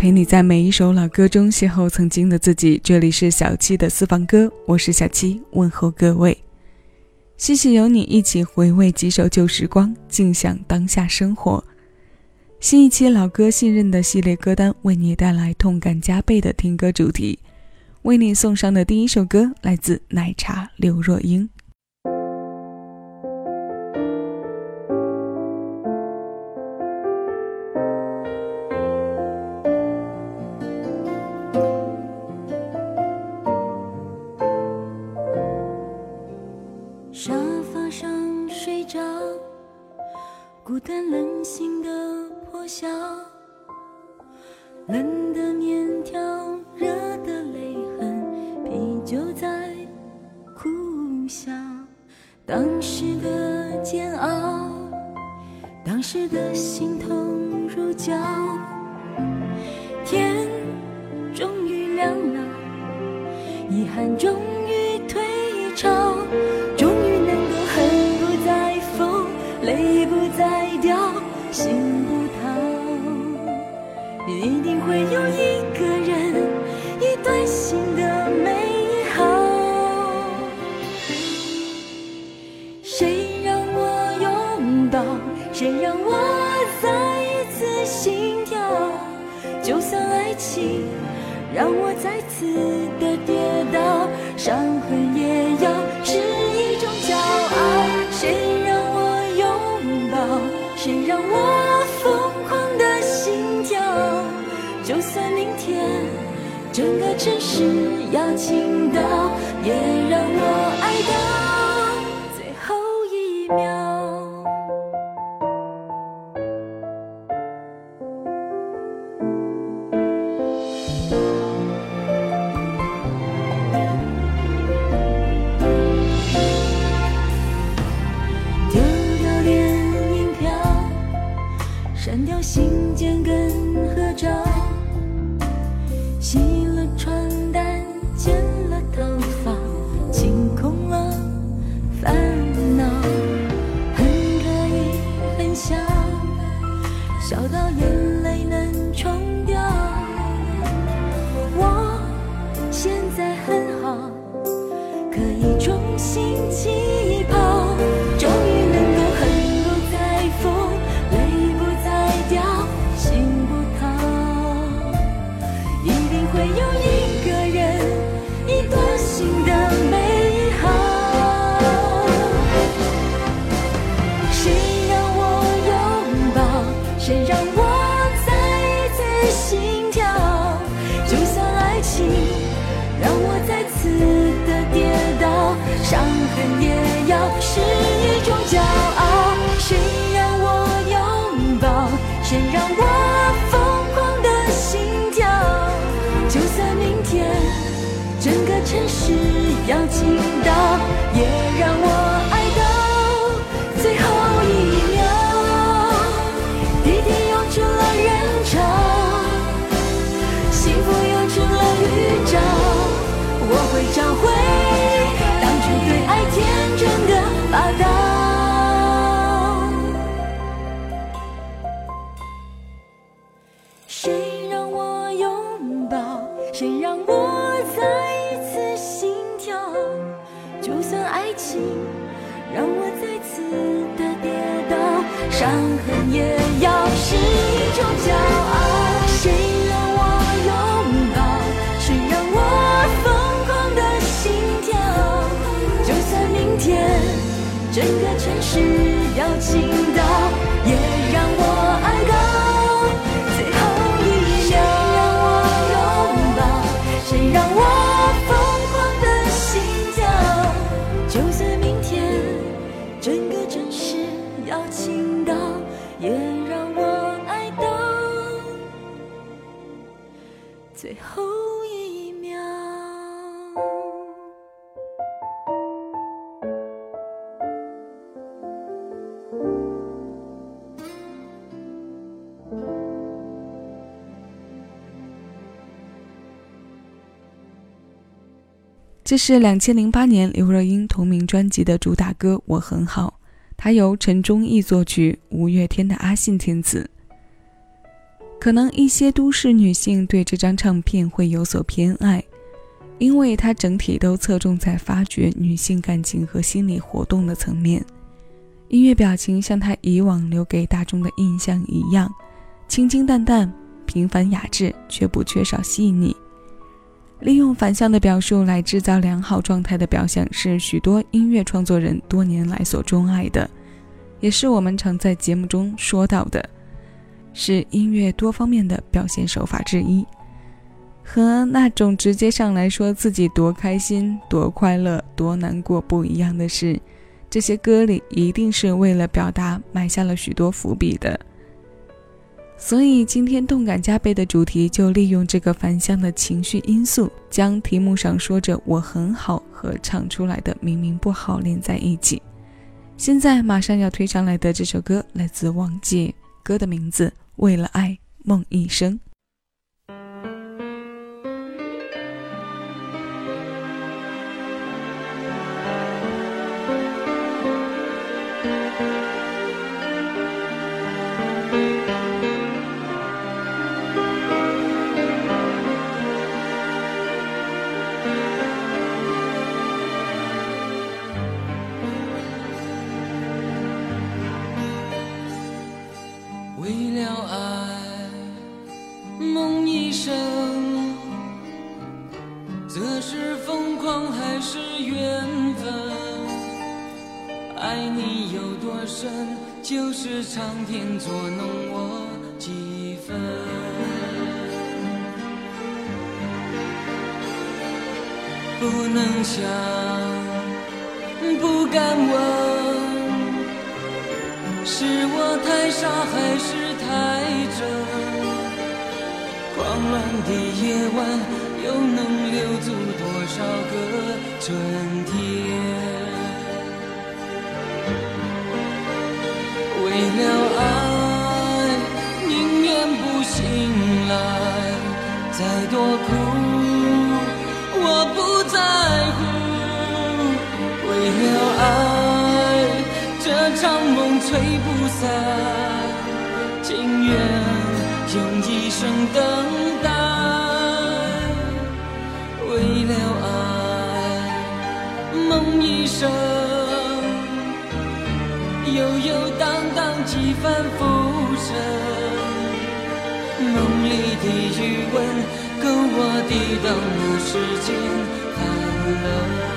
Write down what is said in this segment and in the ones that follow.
陪你在每一首老歌中邂逅曾经的自己。这里是小七的私房歌，我是小七，问候各位。谢谢有你一起回味几首旧时光，静享当下生活。新一期老歌信任的系列歌单为你带来痛感加倍的听歌主题。为你送上的第一首歌来自奶茶刘若英。沙发上睡着，孤单冷醒的破晓，冷的面条，热的泪痕，啤酒在苦笑。当时的煎熬，当时的心痛如绞。天终于亮了，遗憾终。心整个城市要静到，也让我。要这是两千零八年刘若英同名专辑的主打歌《我很好》，它由陈忠义作曲，五月天的阿信填词。可能一些都市女性对这张唱片会有所偏爱，因为它整体都侧重在发掘女性感情和心理活动的层面。音乐表情像他以往留给大众的印象一样，清清淡淡、平凡雅致，却不缺少细腻。利用反向的表述来制造良好状态的表象，是许多音乐创作人多年来所钟爱的，也是我们常在节目中说到的，是音乐多方面的表现手法之一。和那种直接上来说自己多开心、多快乐、多难过不一样的是。这些歌里一定是为了表达埋下了许多伏笔的，所以今天动感加倍的主题就利用这个反向的情绪因素，将题目上说着“我很好”和唱出来的“明明不好”连在一起。现在马上要推上来的这首歌来自王杰，歌的名字《为了爱梦一生》。爱你有多深就是苍天捉弄我几分，不能想，不敢问，是我太傻还是太真？狂乱的夜晚，又能留住多少个春天？为了爱，宁愿不醒来，再多苦我不在乎。为了爱，这场梦吹不散，情愿用一生等待。为了爱，梦一生。荡几番浮生，梦里的余温够我抵挡了时间寒冷。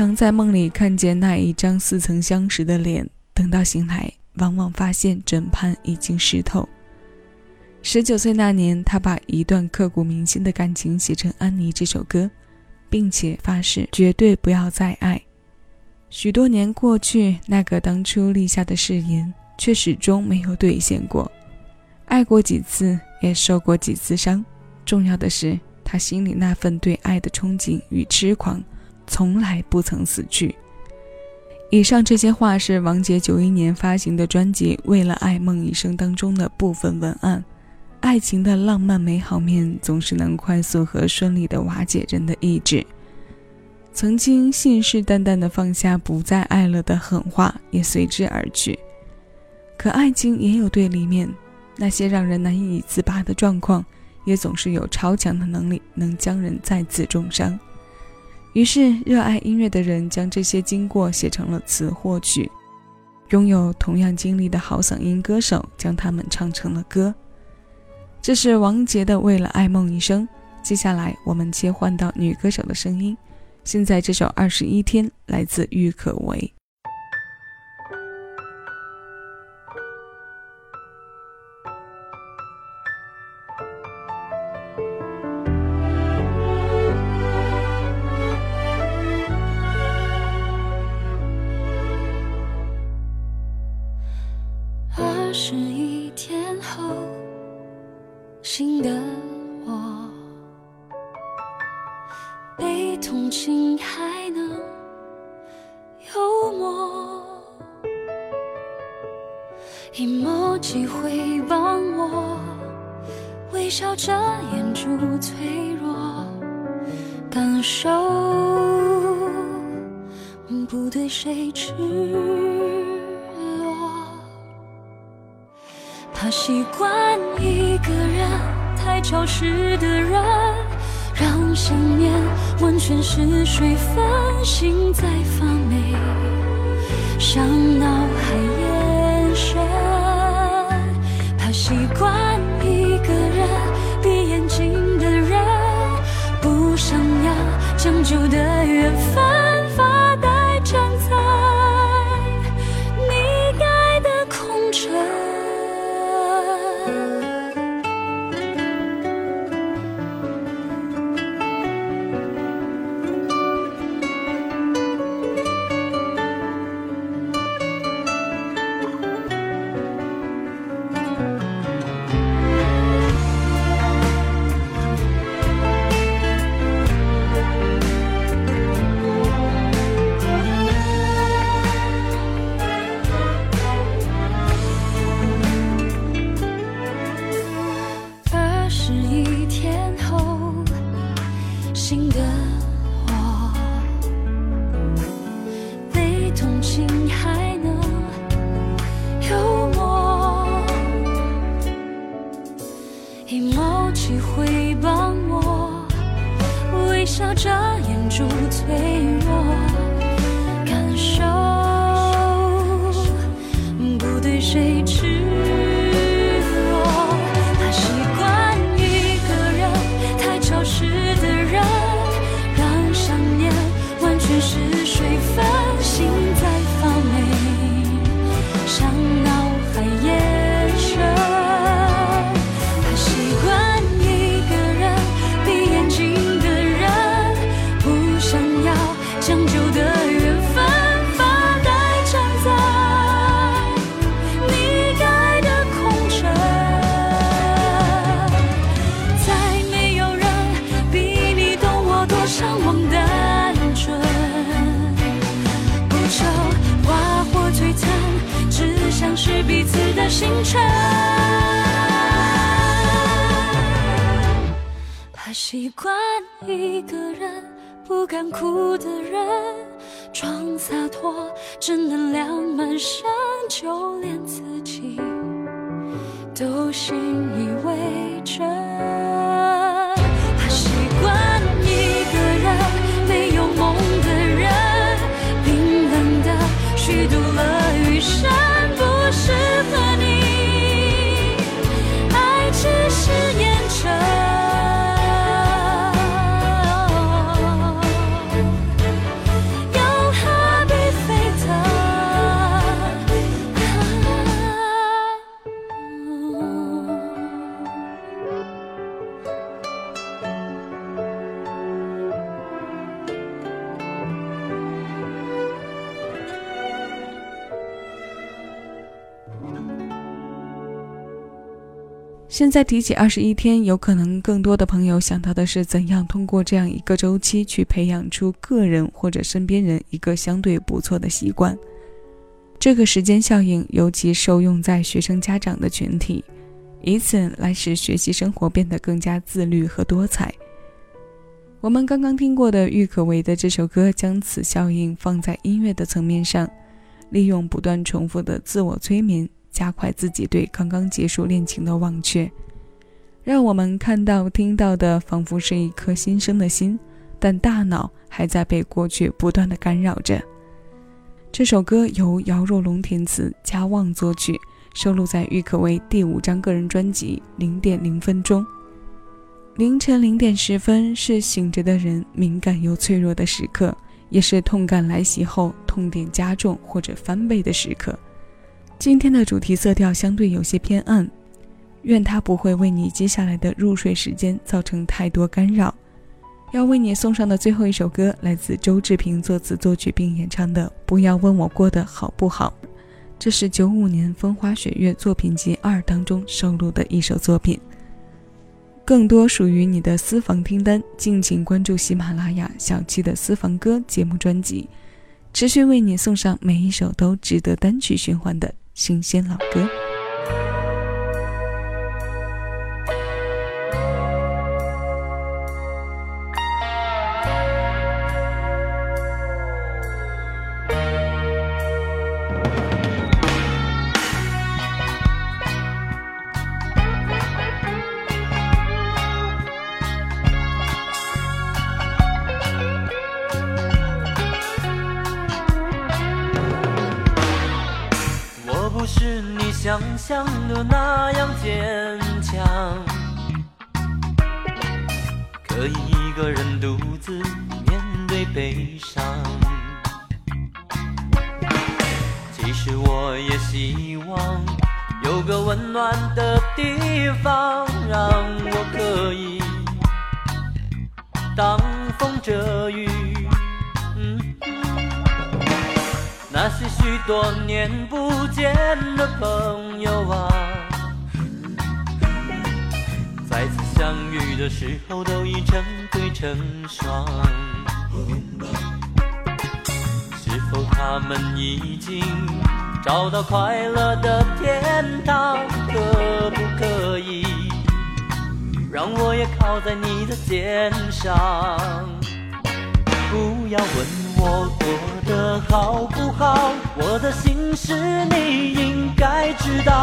常在梦里看见那一张似曾相识的脸，等到醒来，往往发现枕畔已经湿透。十九岁那年，他把一段刻骨铭心的感情写成《安妮》这首歌，并且发誓绝对不要再爱。许多年过去，那个当初立下的誓言却始终没有兑现过。爱过几次，也受过几次伤，重要的是，他心里那份对爱的憧憬与痴狂，从来不曾死去。以上这些话是王杰九一年发行的专辑《为了爱梦一生》当中的部分文案。爱情的浪漫美好面总是能快速和顺利的瓦解人的意志。曾经信誓旦旦的放下不再爱了的狠话也随之而去。可爱情也有对立面，那些让人难以自拔的状况，也总是有超强的能力能将人再次重伤。于是，热爱音乐的人将这些经过写成了词或曲，拥有同样经历的好嗓音歌手将他们唱成了歌。这是王杰的《为了爱梦一生》。接下来我们切换到女歌手的声音。现在这首《二十一天》来自郁可唯。习惯一个人。太潮湿的人，让想念完全是水分，心在发霉，像脑海延伸。怕习惯一个人闭眼睛的人，不想要将就的缘分。你某机会帮我，微笑着掩住脆弱，感受不对谁痴。想哭的人，装洒脱，正能量满身，就连自己都信以为现在提起二十一天，有可能更多的朋友想到的是怎样通过这样一个周期去培养出个人或者身边人一个相对不错的习惯。这个时间效应尤其受用在学生家长的群体，以此来使学习生活变得更加自律和多彩。我们刚刚听过的郁可唯的这首歌，将此效应放在音乐的层面上，利用不断重复的自我催眠。加快自己对刚刚结束恋情的忘却，让我们看到、听到的仿佛是一颗新生的心，但大脑还在被过去不断的干扰着。这首歌由姚若龙填词，加旺作曲，收录在郁可唯第五张个人专辑《零点零分》钟。凌晨零点十分是醒着的人敏感又脆弱的时刻，也是痛感来袭后痛点加重或者翻倍的时刻。今天的主题色调相对有些偏暗，愿它不会为你接下来的入睡时间造成太多干扰。要为你送上的最后一首歌，来自周志平作词作曲并演唱的《不要问我过得好不好》，这是九五年《风花雪月作品集二》当中收录的一首作品。更多属于你的私房听单，敬请关注喜马拉雅小七的私房歌节目专辑，持续为你送上每一首都值得单曲循环的。新鲜老歌。那样坚强，可以一个人独自面对悲伤。其实我也希望有个温暖的地方，让我可以挡风遮雨。那些许多年不见的朋友啊，再次相遇的时候都已成对成双。是否他们已经找到快乐的天堂？可不可以让我也靠在你的肩上？不要问。我过得好不好？我的心事你应该知道。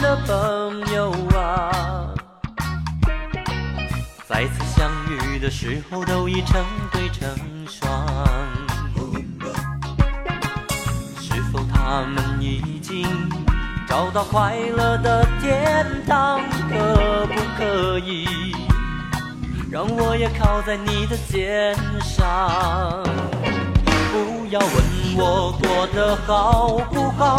的朋友啊，再次相遇的时候都已成对成双。是否他们已经找到快乐的天堂？可不可以让我也靠在你的肩上？不要问我过得好不好。